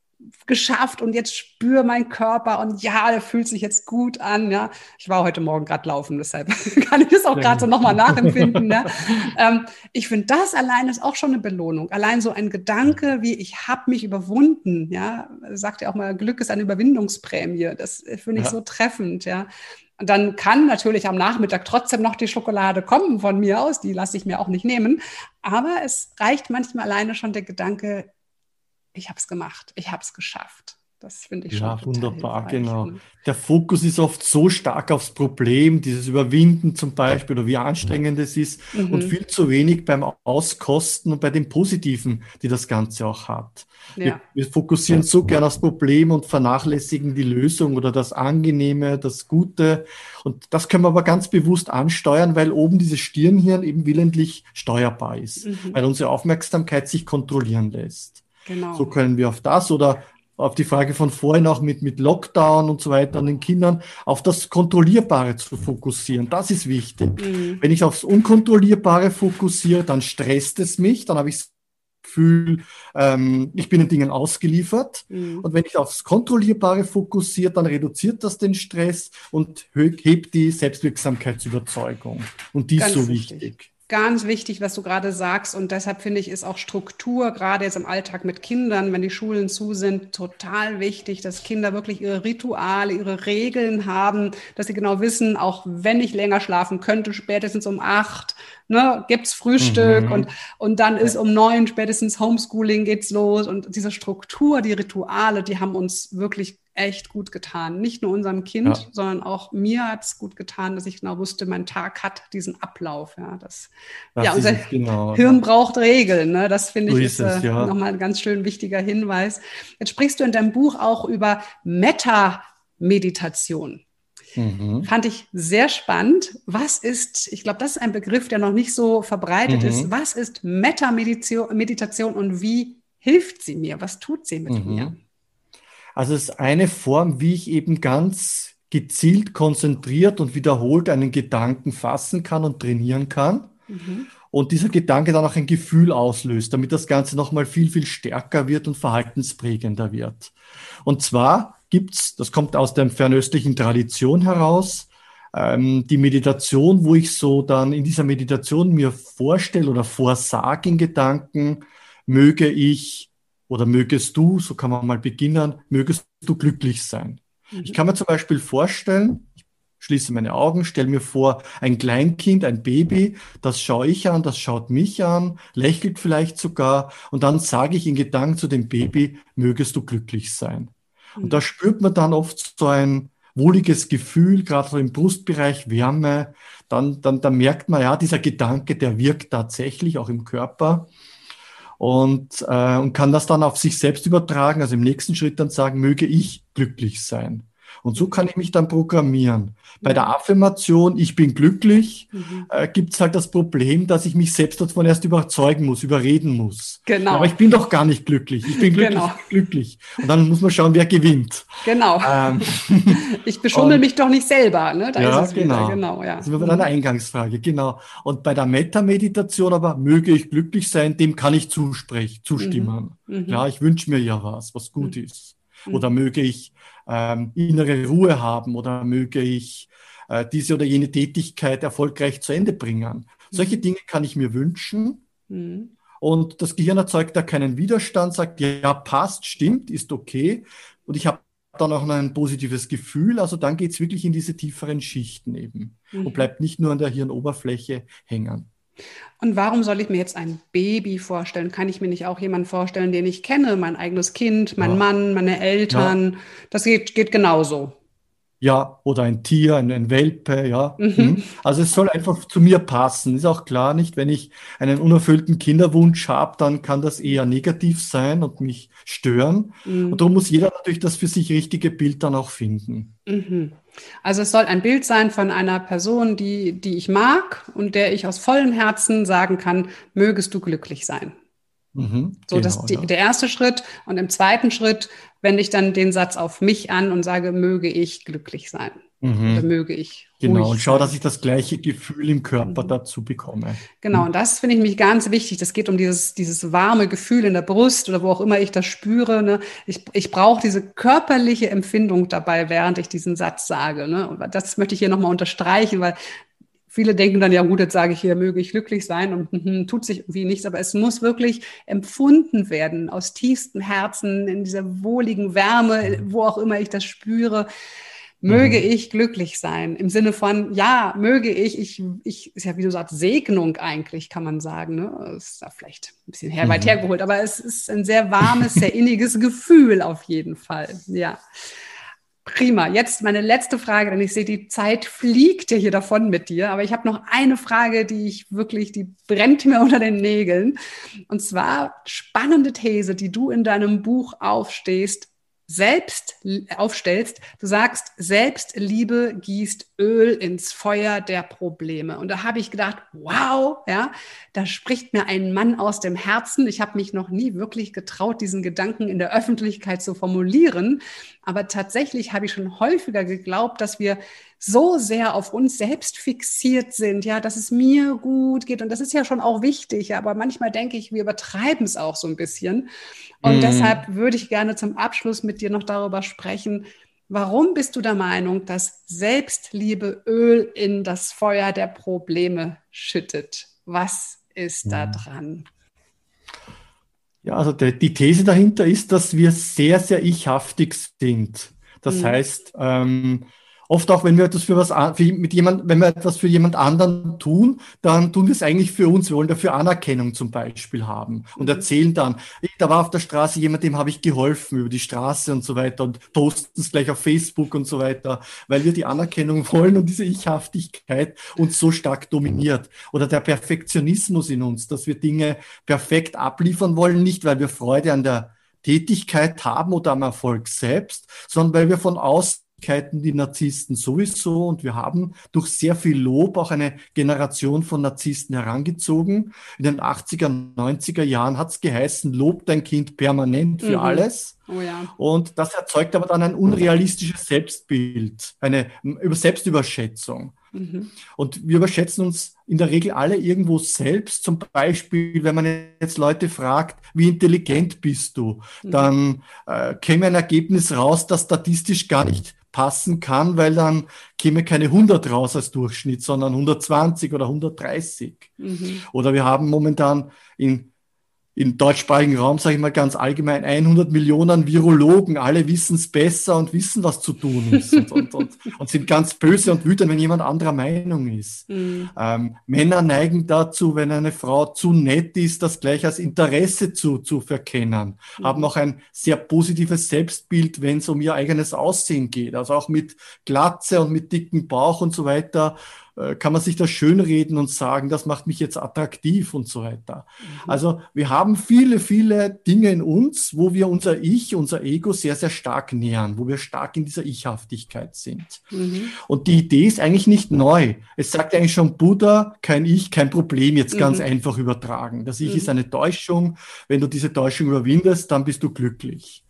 geschafft und jetzt spüre mein Körper und ja, der fühlt sich jetzt gut an. Ja, ich war heute Morgen gerade laufen, deshalb kann ich das auch gerade so nochmal nachempfinden. Ja? Ähm, ich finde, das allein ist auch schon eine Belohnung. Allein so ein Gedanke, wie ich habe mich überwunden. Ja, sagt ja auch mal, Glück ist eine Überwindungsprämie. Das finde ich ja. so treffend. Ja. Und dann kann natürlich am Nachmittag trotzdem noch die Schokolade kommen von mir aus, die lasse ich mir auch nicht nehmen. Aber es reicht manchmal alleine schon der Gedanke, ich habe es gemacht, ich habe es geschafft. Das finde ich ja, schon. Ja, wunderbar, genau. Ne? Der Fokus ist oft so stark aufs Problem, dieses Überwinden zum Beispiel oder wie anstrengend es ist mhm. und viel zu wenig beim Auskosten und bei den Positiven, die das Ganze auch hat. Ja. Wir, wir, fokussieren so gern aufs Problem und vernachlässigen die Lösung oder das Angenehme, das Gute. Und das können wir aber ganz bewusst ansteuern, weil oben dieses Stirnhirn eben willentlich steuerbar ist, mhm. weil unsere Aufmerksamkeit sich kontrollieren lässt. Genau. So können wir auf das oder auf die Frage von vorhin auch mit, mit Lockdown und so weiter an den Kindern, auf das Kontrollierbare zu fokussieren. Das ist wichtig. Mhm. Wenn ich aufs Unkontrollierbare fokussiere, dann stresst es mich, dann habe ich das Gefühl, ähm, ich bin den Dingen ausgeliefert. Mhm. Und wenn ich aufs Kontrollierbare fokussiere, dann reduziert das den Stress und hebt die Selbstwirksamkeitsüberzeugung. Und die Ganz ist so wichtig. wichtig ganz wichtig, was du gerade sagst. Und deshalb finde ich, ist auch Struktur, gerade jetzt im Alltag mit Kindern, wenn die Schulen zu sind, total wichtig, dass Kinder wirklich ihre Rituale, ihre Regeln haben, dass sie genau wissen, auch wenn ich länger schlafen könnte, spätestens um acht, ne, gibt's Frühstück mhm. und, und dann ist um neun spätestens Homeschooling geht's los. Und diese Struktur, die Rituale, die haben uns wirklich echt gut getan. Nicht nur unserem Kind, ja. sondern auch mir hat es gut getan, dass ich genau wusste, mein Tag hat diesen Ablauf. Ja, das, das ja unser genau, Hirn ja. braucht Regeln. Ne? Das finde so ich ist, äh, ja. nochmal ein ganz schön wichtiger Hinweis. Jetzt sprichst du in deinem Buch auch über Meta-Meditation. Mhm. Fand ich sehr spannend. Was ist, ich glaube, das ist ein Begriff, der noch nicht so verbreitet mhm. ist. Was ist Meta-Meditation und wie hilft sie mir? Was tut sie mit mhm. mir? Also es ist eine Form, wie ich eben ganz gezielt, konzentriert und wiederholt einen Gedanken fassen kann und trainieren kann. Mhm. Und dieser Gedanke dann auch ein Gefühl auslöst, damit das Ganze nochmal viel, viel stärker wird und verhaltensprägender wird. Und zwar gibt's, das kommt aus der fernöstlichen Tradition heraus, ähm, die Meditation, wo ich so dann in dieser Meditation mir vorstelle oder vorsage in Gedanken, möge ich oder mögest du, so kann man mal beginnen, mögest du glücklich sein. Mhm. Ich kann mir zum Beispiel vorstellen, ich schließe meine Augen, stelle mir vor, ein Kleinkind, ein Baby, das schaue ich an, das schaut mich an, lächelt vielleicht sogar und dann sage ich in Gedanken zu dem Baby, mögest du glücklich sein. Mhm. Und da spürt man dann oft so ein wohliges Gefühl, gerade so im Brustbereich Wärme, dann, dann, dann merkt man ja, dieser Gedanke, der wirkt tatsächlich auch im Körper und, äh, und kann das dann auf sich selbst übertragen, also im nächsten Schritt dann sagen, möge ich glücklich sein. Und so kann ich mich dann programmieren. Bei der Affirmation, ich bin glücklich, mhm. äh, gibt es halt das Problem, dass ich mich selbst davon erst überzeugen muss, überreden muss. Genau. Aber ich bin doch gar nicht glücklich. Ich bin glücklich, genau. glücklich. Und dann muss man schauen, wer gewinnt. Genau. Ähm, ich beschummel mich doch nicht selber. Ne? Da ja, genau. genau ja. Das ist eine Eingangsfrage, genau. Und bei der Metta-Meditation aber, möge ich glücklich sein, dem kann ich zusprechen, zustimmen. Mhm. Mhm. Ja, ich wünsche mir ja was, was gut mhm. ist. Oder möge ich ähm, innere Ruhe haben oder möge ich äh, diese oder jene Tätigkeit erfolgreich zu Ende bringen. Solche mhm. Dinge kann ich mir wünschen. Mhm. Und das Gehirn erzeugt da keinen Widerstand, sagt, ja, passt, stimmt, ist okay. Und ich habe dann auch noch ein positives Gefühl. Also dann geht es wirklich in diese tieferen Schichten eben mhm. und bleibt nicht nur an der Hirnoberfläche hängen. Und warum soll ich mir jetzt ein Baby vorstellen? Kann ich mir nicht auch jemanden vorstellen, den ich kenne? Mein eigenes Kind, mein ja. Mann, meine Eltern. Ja. Das geht, geht genauso. Ja, oder ein Tier, ein, ein Welpe, ja. Mhm. mhm. Also es soll einfach zu mir passen. Ist auch klar nicht, wenn ich einen unerfüllten Kinderwunsch habe, dann kann das eher negativ sein und mich stören. Mhm. Und darum muss jeder natürlich das für sich richtige Bild dann auch finden. Mhm. Also es soll ein Bild sein von einer Person, die, die ich mag und der ich aus vollem Herzen sagen kann, mögest du glücklich sein. Mhm, so, genau, das ist ja. der erste Schritt. Und im zweiten Schritt wende ich dann den Satz auf mich an und sage, möge ich glücklich sein. Mhm. Oder möge ich. Genau, und schau, sein. dass ich das gleiche Gefühl im Körper mhm. dazu bekomme. Genau, und das finde ich mich ganz wichtig. Das geht um dieses, dieses warme Gefühl in der Brust oder wo auch immer ich das spüre. Ne? Ich, ich brauche diese körperliche Empfindung dabei, während ich diesen Satz sage. Ne? Und das möchte ich hier nochmal unterstreichen, weil viele denken dann, ja gut, jetzt sage ich hier, möge ich glücklich sein und hm, tut sich irgendwie nichts, aber es muss wirklich empfunden werden aus tiefstem Herzen, in dieser wohligen Wärme, wo auch immer ich das spüre. Möge mhm. ich glücklich sein. Im Sinne von, ja, möge ich, ich, ich, ist ja wie du sagst, Segnung eigentlich, kann man sagen. Ne? Ist da vielleicht ein bisschen her, weit mhm. hergeholt, aber es ist ein sehr warmes, sehr inniges Gefühl auf jeden Fall. Ja. Prima. Jetzt meine letzte Frage, denn ich sehe, die Zeit fliegt ja hier davon mit dir. Aber ich habe noch eine Frage, die ich wirklich, die brennt mir unter den Nägeln. Und zwar spannende These, die du in deinem Buch aufstehst selbst aufstellst. Du sagst, Selbstliebe gießt Öl ins Feuer der Probleme. Und da habe ich gedacht, wow, ja, da spricht mir ein Mann aus dem Herzen. Ich habe mich noch nie wirklich getraut, diesen Gedanken in der Öffentlichkeit zu formulieren. Aber tatsächlich habe ich schon häufiger geglaubt, dass wir so sehr auf uns selbst fixiert sind, ja, dass es mir gut geht. Und das ist ja schon auch wichtig. Aber manchmal denke ich, wir übertreiben es auch so ein bisschen. Und mm. deshalb würde ich gerne zum Abschluss mit dir noch darüber sprechen, warum bist du der Meinung, dass Selbstliebe Öl in das Feuer der Probleme schüttet? Was ist da dran? Ja, also die, die These dahinter ist, dass wir sehr, sehr ichhaftig sind. Das mhm. heißt, ähm, oft auch, wenn wir etwas für was für, mit jemand, wenn wir etwas für jemand anderen tun, dann tun wir es eigentlich für uns. Wir wollen dafür Anerkennung zum Beispiel haben und mhm. erzählen dann, da war auf der Straße jemand, dem habe ich geholfen über die Straße und so weiter und posten es gleich auf Facebook und so weiter, weil wir die Anerkennung wollen und diese Ichhaftigkeit uns so stark dominiert. Oder der Perfektionismus in uns, dass wir Dinge perfekt abliefern wollen, nicht weil wir Freude an der Tätigkeit haben oder am Erfolg selbst, sondern weil wir von außen die Narzissten sowieso und wir haben durch sehr viel Lob auch eine Generation von Narzissten herangezogen. In den 80er, 90er Jahren hat es geheißen, lob dein Kind permanent für mhm. alles. Oh ja. Und das erzeugt aber dann ein unrealistisches Selbstbild, eine Selbstüberschätzung. Mhm. Und wir überschätzen uns in der Regel alle irgendwo selbst. Zum Beispiel, wenn man jetzt Leute fragt, wie intelligent bist du, mhm. dann äh, käme ein Ergebnis raus, das statistisch gar nicht passen kann, weil dann käme keine 100 raus als Durchschnitt, sondern 120 oder 130. Mhm. Oder wir haben momentan in im deutschsprachigen Raum, sage ich mal ganz allgemein, 100 Millionen Virologen, alle wissen es besser und wissen, was zu tun ist und, und, und, und, sind ganz böse und wütend, wenn jemand anderer Meinung ist. Mhm. Ähm, Männer neigen dazu, wenn eine Frau zu nett ist, das gleich als Interesse zu, zu verkennen, mhm. haben auch ein sehr positives Selbstbild, wenn es um ihr eigenes Aussehen geht, also auch mit Glatze und mit dicken Bauch und so weiter kann man sich das schönreden und sagen, das macht mich jetzt attraktiv und so weiter. Mhm. Also wir haben viele, viele Dinge in uns, wo wir unser Ich, unser Ego sehr, sehr stark nähern, wo wir stark in dieser Ichhaftigkeit sind. Mhm. Und die Idee ist eigentlich nicht neu. Es sagt eigentlich schon Buddha, kein Ich, kein Problem, jetzt mhm. ganz einfach übertragen. Das Ich ist mhm. eine Täuschung. Wenn du diese Täuschung überwindest, dann bist du glücklich.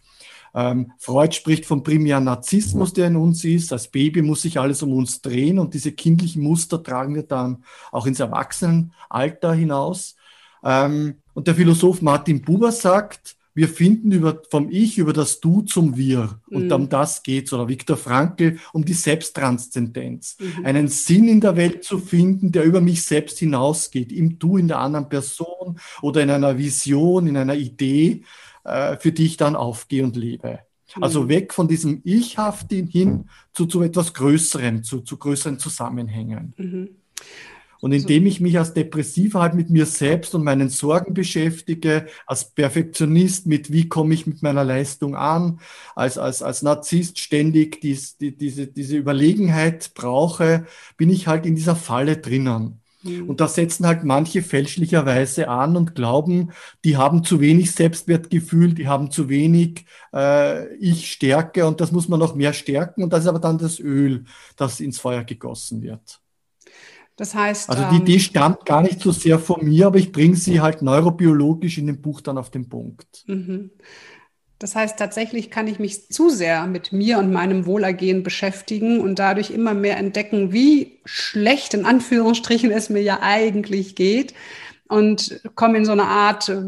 Ähm, Freud spricht vom primären Narzissmus, der in uns ist. Als Baby muss sich alles um uns drehen und diese kindlichen Muster tragen wir dann auch ins Erwachsenenalter hinaus. Ähm, und der Philosoph Martin Buber sagt, wir finden über, vom Ich über das Du zum Wir. Und mhm. um das geht's. Oder Viktor Frankl um die Selbsttranszendenz. Mhm. Einen Sinn in der Welt zu finden, der über mich selbst hinausgeht. Im Du, in der anderen Person oder in einer Vision, in einer Idee äh, für die ich dann aufgehe und lebe. Also weg von diesem Ich-Haften hin zu, zu etwas Größerem, zu, zu größeren Zusammenhängen. Mhm. Und indem ich mich als Depressiver halt mit mir selbst und meinen Sorgen beschäftige, als Perfektionist mit, wie komme ich mit meiner Leistung an, als, als, als Narzisst ständig dies, die, diese, diese Überlegenheit brauche, bin ich halt in dieser Falle drinnen. Mhm. Und da setzen halt manche fälschlicherweise an und glauben, die haben zu wenig Selbstwertgefühl, die haben zu wenig äh, Ich-Stärke und das muss man noch mehr stärken. Und das ist aber dann das Öl, das ins Feuer gegossen wird. Das heißt. Also die Idee ähm, stammt gar nicht so sehr von mir, aber ich bringe sie halt neurobiologisch in dem Buch dann auf den Punkt. Mhm. Das heißt, tatsächlich kann ich mich zu sehr mit mir und meinem Wohlergehen beschäftigen und dadurch immer mehr entdecken, wie schlecht in Anführungsstrichen es mir ja eigentlich geht und komme in so eine Art äh,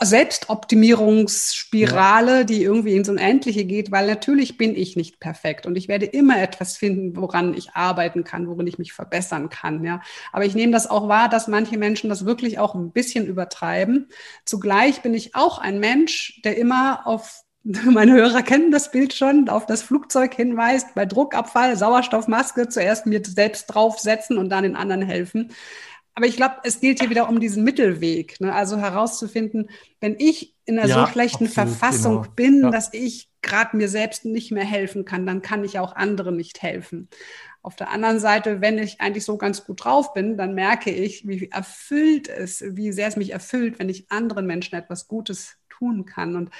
Selbstoptimierungsspirale, ja. die irgendwie ins Unendliche geht, weil natürlich bin ich nicht perfekt und ich werde immer etwas finden, woran ich arbeiten kann, worin ich mich verbessern kann. Ja, aber ich nehme das auch wahr, dass manche Menschen das wirklich auch ein bisschen übertreiben. Zugleich bin ich auch ein Mensch, der immer auf meine Hörer kennen das Bild schon, auf das Flugzeug hinweist, bei Druckabfall, Sauerstoffmaske zuerst mir selbst draufsetzen und dann den anderen helfen. Aber ich glaube, es gilt hier wieder um diesen Mittelweg. Ne? Also herauszufinden, wenn ich in einer ja, so schlechten absolut, Verfassung genau. bin, ja. dass ich gerade mir selbst nicht mehr helfen kann, dann kann ich auch anderen nicht helfen. Auf der anderen Seite, wenn ich eigentlich so ganz gut drauf bin, dann merke ich, wie erfüllt es, wie sehr es mich erfüllt, wenn ich anderen Menschen etwas Gutes tun kann. Und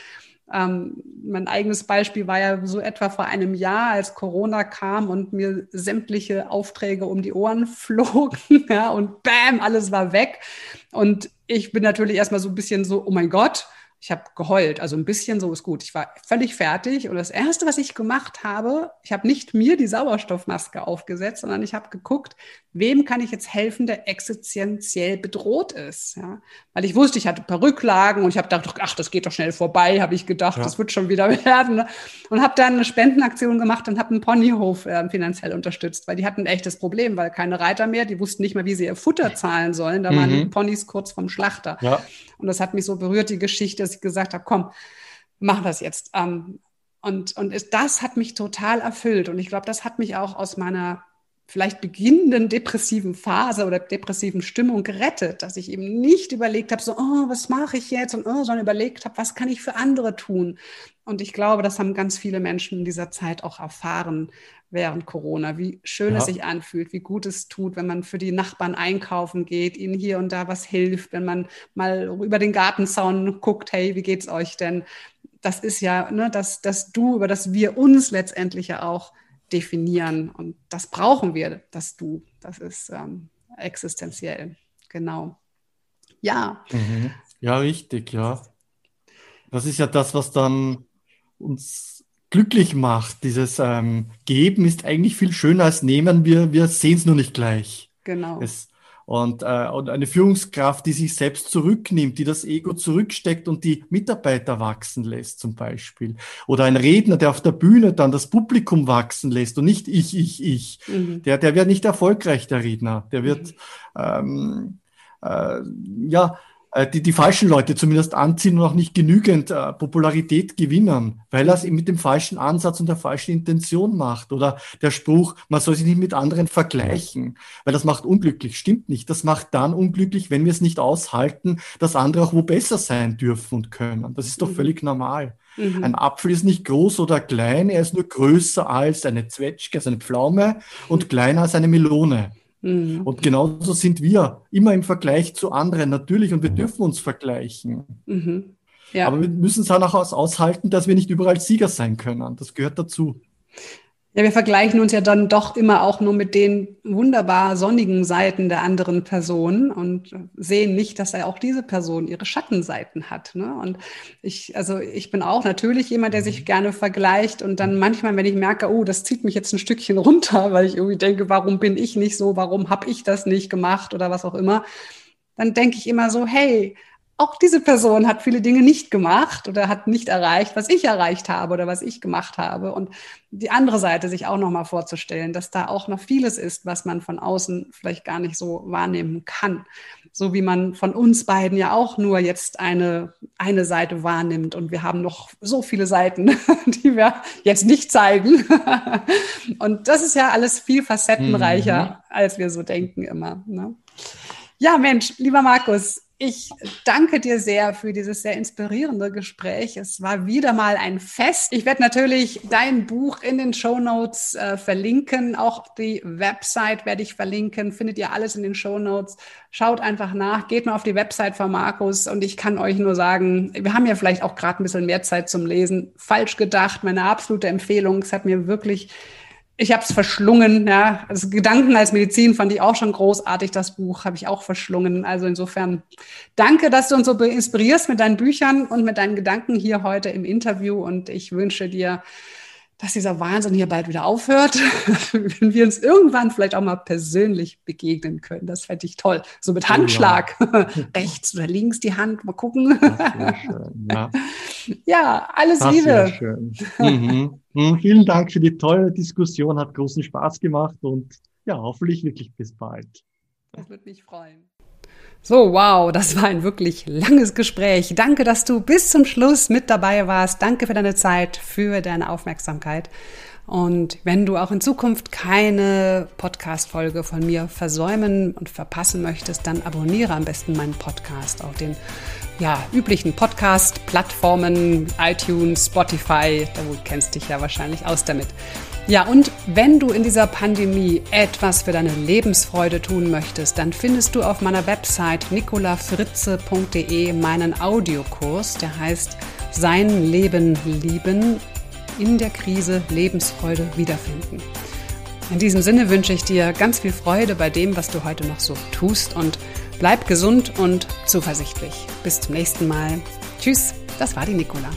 ähm, mein eigenes Beispiel war ja so etwa vor einem Jahr, als Corona kam und mir sämtliche Aufträge um die Ohren flogen ja, und bam, alles war weg. Und ich bin natürlich erstmal so ein bisschen so, oh mein Gott, ich habe geheult, also ein bisschen so ist gut. Ich war völlig fertig und das Erste, was ich gemacht habe, ich habe nicht mir die Sauerstoffmaske aufgesetzt, sondern ich habe geguckt, wem kann ich jetzt helfen, der existenziell bedroht ist. Ja? Weil ich wusste, ich hatte ein paar Rücklagen und ich habe gedacht, ach, das geht doch schnell vorbei, habe ich gedacht, ja. das wird schon wieder werden. Ne? Und habe dann eine Spendenaktion gemacht und habe einen Ponyhof äh, finanziell unterstützt, weil die hatten ein echtes Problem, weil keine Reiter mehr, die wussten nicht mehr, wie sie ihr Futter zahlen sollen. Da mhm. waren die Ponys kurz vom Schlachter. Ja. Und das hat mich so berührt, die Geschichte, dass ich gesagt habe, komm, mach das jetzt. Ähm, und, und das hat mich total erfüllt. Und ich glaube, das hat mich auch aus meiner vielleicht beginnenden depressiven Phase oder depressiven Stimmung gerettet, dass ich eben nicht überlegt habe, so, oh, was mache ich jetzt? Und oh, sondern überlegt habe, was kann ich für andere tun? Und ich glaube, das haben ganz viele Menschen in dieser Zeit auch erfahren während Corona, wie schön ja. es sich anfühlt, wie gut es tut, wenn man für die Nachbarn einkaufen geht, ihnen hier und da was hilft, wenn man mal über den Gartenzaun guckt, hey, wie geht's euch denn? Das ist ja, ne, dass, dass du, über das wir uns letztendlich ja auch definieren. Und das brauchen wir, das Du. Das ist ähm, existenziell. Genau. Ja. Mhm. Ja, richtig, ja. Das ist ja das, was dann uns glücklich macht. Dieses ähm, Geben ist eigentlich viel schöner als Nehmen. Wir, wir sehen es nur nicht gleich. Genau. Es, und, äh, und eine Führungskraft, die sich selbst zurücknimmt, die das Ego zurücksteckt und die Mitarbeiter wachsen lässt zum Beispiel. Oder ein Redner, der auf der Bühne dann das Publikum wachsen lässt und nicht ich, ich, ich. Mhm. Der, der wird nicht erfolgreich, der Redner. Der wird, mhm. ähm, äh, ja, die, die falschen Leute zumindest anziehen und auch nicht genügend äh, Popularität gewinnen, weil er es mit dem falschen Ansatz und der falschen Intention macht. Oder der Spruch, man soll sich nicht mit anderen vergleichen, weil das macht unglücklich. Stimmt nicht. Das macht dann unglücklich, wenn wir es nicht aushalten, dass andere auch wo besser sein dürfen und können. Das ist doch mhm. völlig normal. Mhm. Ein Apfel ist nicht groß oder klein, er ist nur größer als eine Zwetschge, also eine Pflaume und kleiner als eine Melone. Mhm. Und genauso sind wir immer im Vergleich zu anderen natürlich und wir dürfen uns vergleichen. Mhm. Ja. Aber wir müssen es auch aushalten, dass wir nicht überall Sieger sein können. Das gehört dazu. Ja, wir vergleichen uns ja dann doch immer auch nur mit den wunderbar sonnigen Seiten der anderen Person und sehen nicht, dass er auch diese Person ihre Schattenseiten hat. Ne? Und ich, also ich bin auch natürlich jemand, der sich mhm. gerne vergleicht und dann manchmal, wenn ich merke, oh, das zieht mich jetzt ein Stückchen runter, weil ich irgendwie denke, warum bin ich nicht so, warum habe ich das nicht gemacht oder was auch immer, dann denke ich immer so, hey, auch diese Person hat viele Dinge nicht gemacht oder hat nicht erreicht, was ich erreicht habe oder was ich gemacht habe. Und die andere Seite sich auch nochmal vorzustellen, dass da auch noch vieles ist, was man von außen vielleicht gar nicht so wahrnehmen kann. So wie man von uns beiden ja auch nur jetzt eine, eine Seite wahrnimmt. Und wir haben noch so viele Seiten, die wir jetzt nicht zeigen. Und das ist ja alles viel facettenreicher, mhm. als wir so denken immer. Ne? Ja, Mensch, lieber Markus, ich danke dir sehr für dieses sehr inspirierende Gespräch. Es war wieder mal ein Fest. Ich werde natürlich dein Buch in den Show Notes äh, verlinken. Auch die Website werde ich verlinken. Findet ihr alles in den Show Notes. Schaut einfach nach. Geht mal auf die Website von Markus. Und ich kann euch nur sagen, wir haben ja vielleicht auch gerade ein bisschen mehr Zeit zum Lesen. Falsch gedacht. Meine absolute Empfehlung. Es hat mir wirklich ich habe es verschlungen. Ja. Also Gedanken als Medizin fand ich auch schon großartig. Das Buch habe ich auch verschlungen. Also insofern danke, dass du uns so inspirierst mit deinen Büchern und mit deinen Gedanken hier heute im Interview. Und ich wünsche dir dass dieser Wahnsinn hier bald wieder aufhört, wenn wir uns irgendwann vielleicht auch mal persönlich begegnen können. Das fände ich toll. So mit Handschlag. Oh, ja. Rechts oder links die Hand, mal gucken. Schön, ja. ja. alles das Liebe. Mhm. Mhm. Vielen Dank für die tolle Diskussion, hat großen Spaß gemacht und ja, hoffentlich wirklich bis bald. Das würde mich freuen. So, wow, das war ein wirklich langes Gespräch. Danke, dass du bis zum Schluss mit dabei warst. Danke für deine Zeit, für deine Aufmerksamkeit. Und wenn du auch in Zukunft keine Podcast-Folge von mir versäumen und verpassen möchtest, dann abonniere am besten meinen Podcast auf den ja, üblichen Podcast-Plattformen, iTunes, Spotify. Du kennst dich ja wahrscheinlich aus damit. Ja, und wenn du in dieser Pandemie etwas für deine Lebensfreude tun möchtest, dann findest du auf meiner Website nicolafritze.de meinen Audiokurs, der heißt Sein Leben lieben, in der Krise Lebensfreude wiederfinden. In diesem Sinne wünsche ich dir ganz viel Freude bei dem, was du heute noch so tust und bleib gesund und zuversichtlich. Bis zum nächsten Mal. Tschüss, das war die Nicola.